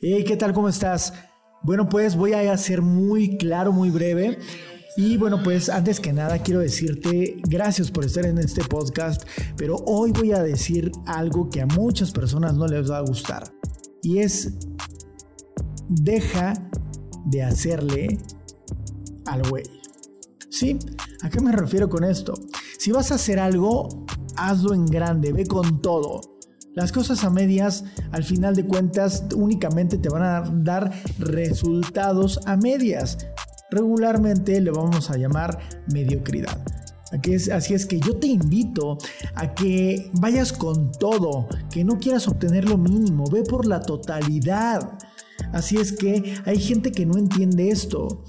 Hey, ¿qué tal? ¿Cómo estás? Bueno, pues voy a ser muy claro, muy breve. Y bueno, pues antes que nada quiero decirte gracias por estar en este podcast, pero hoy voy a decir algo que a muchas personas no les va a gustar. Y es, deja de hacerle al güey. ¿Sí? ¿A qué me refiero con esto? Si vas a hacer algo, hazlo en grande, ve con todo. Las cosas a medias, al final de cuentas, únicamente te van a dar resultados a medias. Regularmente le vamos a llamar mediocridad. Así es que yo te invito a que vayas con todo, que no quieras obtener lo mínimo, ve por la totalidad. Así es que hay gente que no entiende esto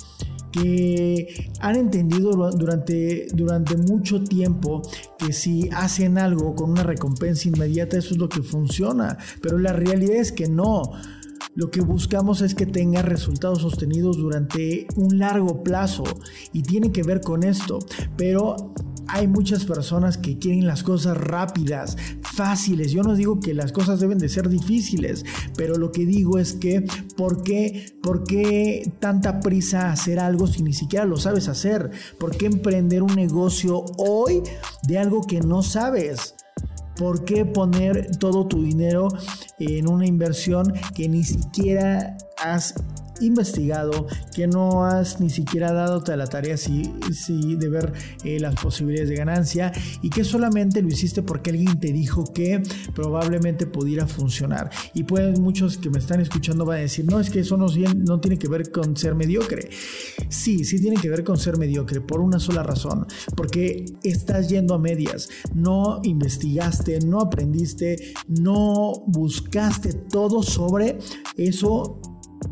que han entendido durante, durante mucho tiempo que si hacen algo con una recompensa inmediata, eso es lo que funciona. Pero la realidad es que no. Lo que buscamos es que tenga resultados sostenidos durante un largo plazo y tiene que ver con esto. Pero hay muchas personas que quieren las cosas rápidas, fáciles. Yo no digo que las cosas deben de ser difíciles, pero lo que digo es que ¿por qué, por qué tanta prisa hacer algo si ni siquiera lo sabes hacer? ¿Por qué emprender un negocio hoy de algo que no sabes? ¿Por qué poner todo tu dinero en una inversión que ni siquiera has investigado, que no has ni siquiera dado la tarea si, si de ver eh, las posibilidades de ganancia y que solamente lo hiciste porque alguien te dijo que probablemente pudiera funcionar. Y pues muchos que me están escuchando van a decir, no, es que eso no, no tiene que ver con ser mediocre. Sí, sí tiene que ver con ser mediocre por una sola razón, porque estás yendo a medias, no investigaste, no aprendiste, no buscaste todo sobre eso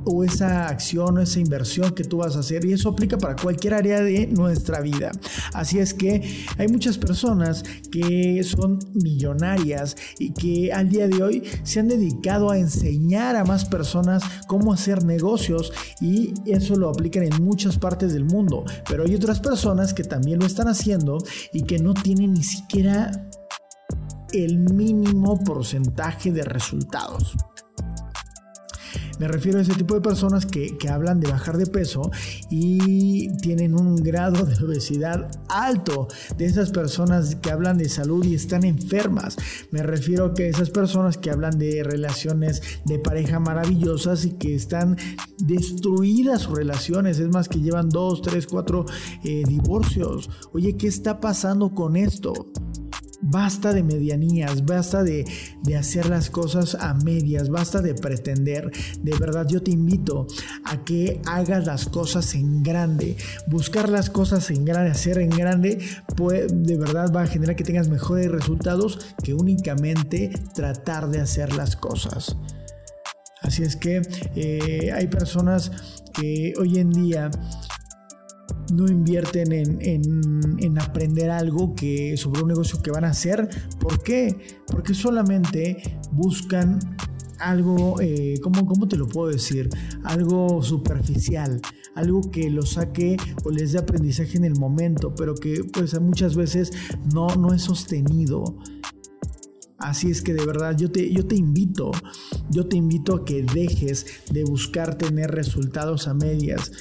o esa acción o esa inversión que tú vas a hacer y eso aplica para cualquier área de nuestra vida. Así es que hay muchas personas que son millonarias y que al día de hoy se han dedicado a enseñar a más personas cómo hacer negocios y eso lo aplican en muchas partes del mundo. Pero hay otras personas que también lo están haciendo y que no tienen ni siquiera el mínimo porcentaje de resultados. Me refiero a ese tipo de personas que, hablan de bajar de peso y tienen un grado de obesidad alto. De esas personas que hablan de salud y están enfermas. Me refiero a que esas personas que hablan de relaciones de pareja maravillosas y que están destruidas sus relaciones. Es más, que llevan dos, tres, cuatro eh, divorcios. Oye, ¿qué está pasando con esto? Basta de medianías, basta de, hacer las cosas a medias, basta de pretender. De verdad yo te invito a que hagas las cosas en grande. Buscar las cosas en grande, hacer en grande, pues de verdad va a generar que tengas mejores resultados que únicamente tratar de hacer las cosas. Así es que eh, hay personas que hoy en día no invierten en, aprender algo que, sobre un negocio que van a hacer. ¿Por qué? Porque solamente buscan algo, eh, ¿cómo, te lo puedo decir? Algo superficial, algo que lo saque o les dé aprendizaje en el momento, pero que pues muchas veces no, no es sostenido. Así es que de verdad yo te, yo te invito, yo te invito a que dejes de buscar tener resultados a medias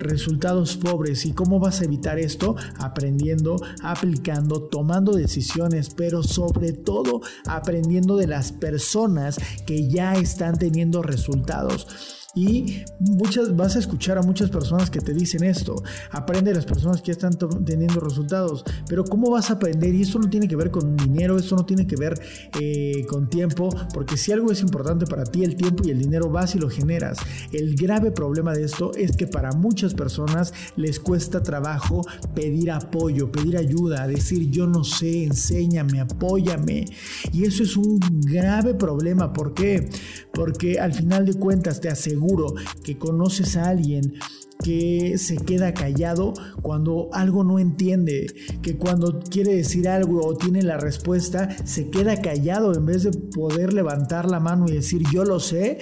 resultados pobres. ¿Y cómo vas a evitar esto? Aprendiendo, aplicando, tomando decisiones, pero sobre todo aprendiendo de las personas que ya están teniendo resultados. Y muchas, vas a escuchar a muchas personas que te dicen esto. Aprende de las personas que están teniendo resultados. Pero ¿cómo vas a aprender? Y esto no tiene que ver con dinero, esto no tiene que ver eh, con tiempo, porque si algo es importante para ti, el tiempo y el dinero vas y lo generas. El grave problema de esto es que para muchas personas les cuesta trabajo pedir apoyo, pedir ayuda, decir yo no sé, enséñame, apóyame. Y eso es un grave problema. ¿Por qué? Porque al final de cuentas te aseguro seguro que conoces a alguien que se queda callado cuando algo no entiende, que cuando quiere decir algo o tiene la respuesta, se queda callado en vez de poder levantar la mano y decir yo lo sé,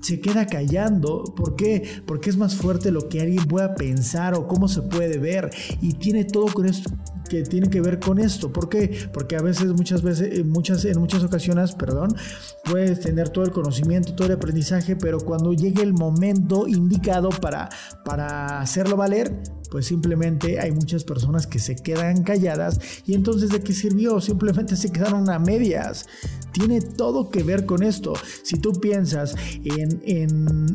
se queda callando. ¿Por qué? Porque es más fuerte lo que alguien pueda pensar o cómo se puede ver. Y tiene todo con esto, que tiene que ver con esto. ¿Por qué? Porque a veces, muchas veces, muchas, en muchas ocasiones, perdón, puedes tener todo el conocimiento, todo el aprendizaje, pero cuando llegue el momento indicado para, para hacerlo valer, pues simplemente hay muchas personas que se quedan calladas y entonces de qué sirvió, simplemente se quedaron a medias. Tiene todo que ver con esto. Si tú piensas en,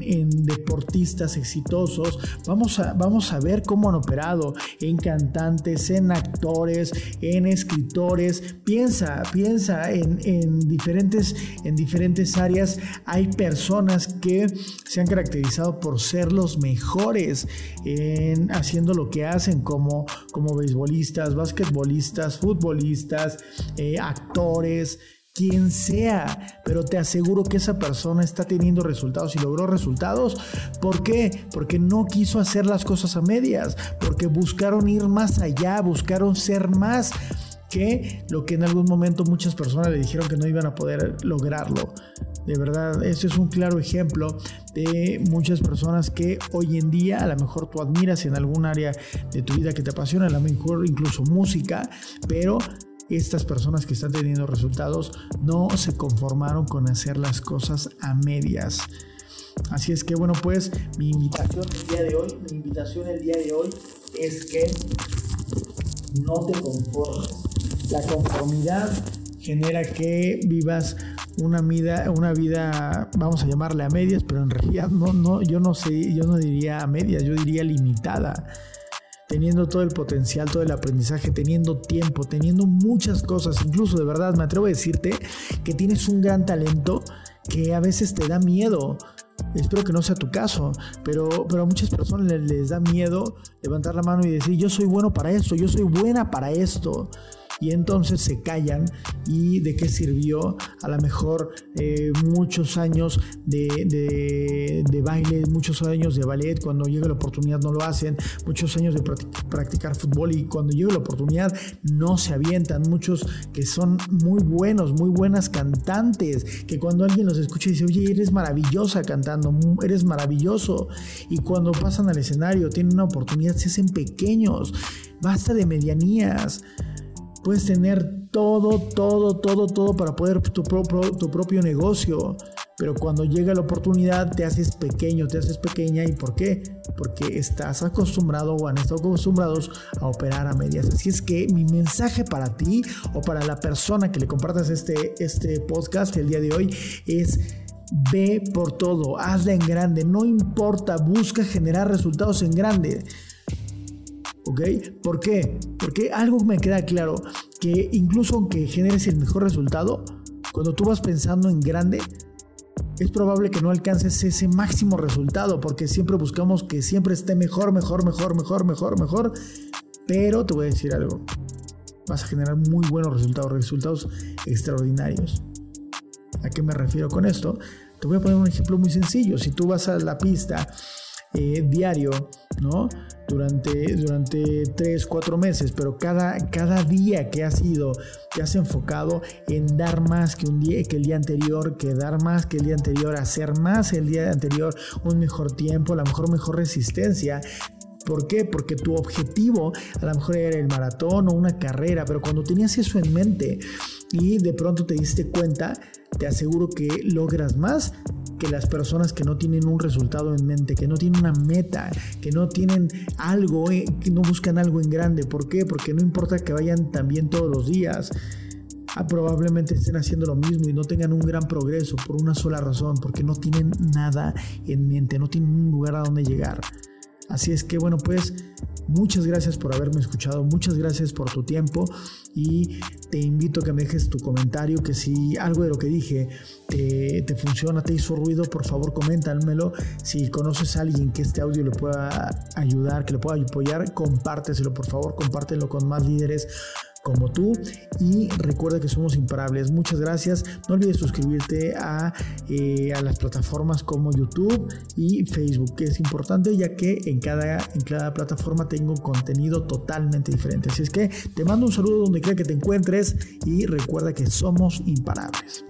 en, deportistas exitosos, vamos a, vamos a ver cómo han operado en cantantes, en actores, en escritores. Piensa, piensa en, en, diferentes, en diferentes áreas. Hay personas que se han caracterizado por ser los mejores en haciendo lo que hacen como, como beisbolistas, basquetbolistas, futbolistas, eh, actores, quien sea, pero te aseguro que esa persona está teniendo resultados y logró resultados. ¿Por qué? Porque no quiso hacer las cosas a medias, porque buscaron ir más allá, buscaron ser más que lo que en algún momento muchas personas le dijeron que no iban a poder lograrlo. De verdad, ese es un claro ejemplo de muchas personas que hoy en día a lo mejor tú admiras en algún área de tu vida que te apasiona, a lo mejor incluso música, pero estas personas que están teniendo resultados no se conformaron con hacer las cosas a medias. Así es que bueno, pues mi invitación el día de hoy, mi invitación el día de hoy es que no te conformes la conformidad genera que vivas una vida, una vida, vamos a llamarle a medias, pero en realidad no, no, yo no sé, yo no diría a medias, yo diría limitada. Teniendo todo el potencial, todo el aprendizaje, teniendo tiempo, teniendo muchas cosas, incluso de verdad me atrevo a decirte que tienes un gran talento que a veces te da miedo. Espero que no sea tu caso, pero, pero a muchas personas les, les da miedo levantar la mano y decir, yo soy bueno para esto, yo soy buena para esto y entonces se callan y de qué sirvió a lo mejor eh, muchos años de, de, baile, muchos años de ballet, cuando llega la oportunidad no lo hacen, muchos años de practicar fútbol y cuando llega la oportunidad no se avientan, muchos que son muy buenos, muy buenas cantantes, que cuando alguien los escucha dice, oye, eres maravillosa cantando, eres maravilloso y cuando pasan al escenario tienen una oportunidad, se hacen pequeños, basta de medianías. Puedes tener todo, todo, todo, todo para poder tu, tu propio negocio. Pero cuando llega la oportunidad te haces pequeño, te haces pequeña. ¿Y por qué? Porque estás acostumbrado o han estado acostumbrados a operar a medias. Así es que mi mensaje para ti o para la persona que le compartas este, este podcast el día de hoy es... Ve por todo, hazla en grande, no importa, busca generar resultados en grande. ¿Ok? ¿Por qué? Porque algo me queda claro, que incluso aunque generes el mejor resultado, cuando tú vas pensando en grande, es probable que no alcances ese máximo resultado, porque siempre buscamos que siempre esté mejor, mejor, mejor, mejor, mejor, mejor. Pero te voy a decir algo, vas a generar muy buenos resultados, resultados extraordinarios. ¿A qué me refiero con esto? Te voy a poner un ejemplo muy sencillo. Si tú vas a la pista eh, diario, ¿no? Durante, durante 3, 4 meses, pero cada, cada día que has ido, te has enfocado en dar más que, un día, que el día anterior, que dar más que el día anterior, hacer más el día anterior, un mejor tiempo, la mejor, mejor resistencia, ¿Por qué? Porque tu objetivo a lo mejor era el maratón o una carrera, pero cuando tenías eso en mente y de pronto te diste cuenta, te aseguro que logras más que las personas que no tienen un resultado en mente, que no tienen una meta, que no tienen algo, eh, que no buscan algo en grande. ¿Por qué? Porque no importa que vayan también todos los días. Ah, probablemente estén haciendo lo mismo y no tengan un gran progreso por una sola razón, porque no tienen nada en mente, no tienen un lugar a donde llegar. Así es que bueno, pues muchas gracias por haberme escuchado, muchas gracias por tu tiempo y te invito a que me dejes tu comentario, que si algo de lo que dije te, funciona, te hizo ruido, por favor coméntamelo. Si conoces a alguien que este audio le pueda ayudar, que le pueda apoyar, compárteselo, por favor, compártelo con más líderes como tú y recuerda que somos imparables. Muchas gracias. No olvides suscribirte a, eh, a, las plataformas como YouTube y Facebook, que es importante ya que en cada, en cada plataforma tengo contenido totalmente diferente. Así es que te mando un saludo donde quiera que te encuentres y recuerda que somos imparables.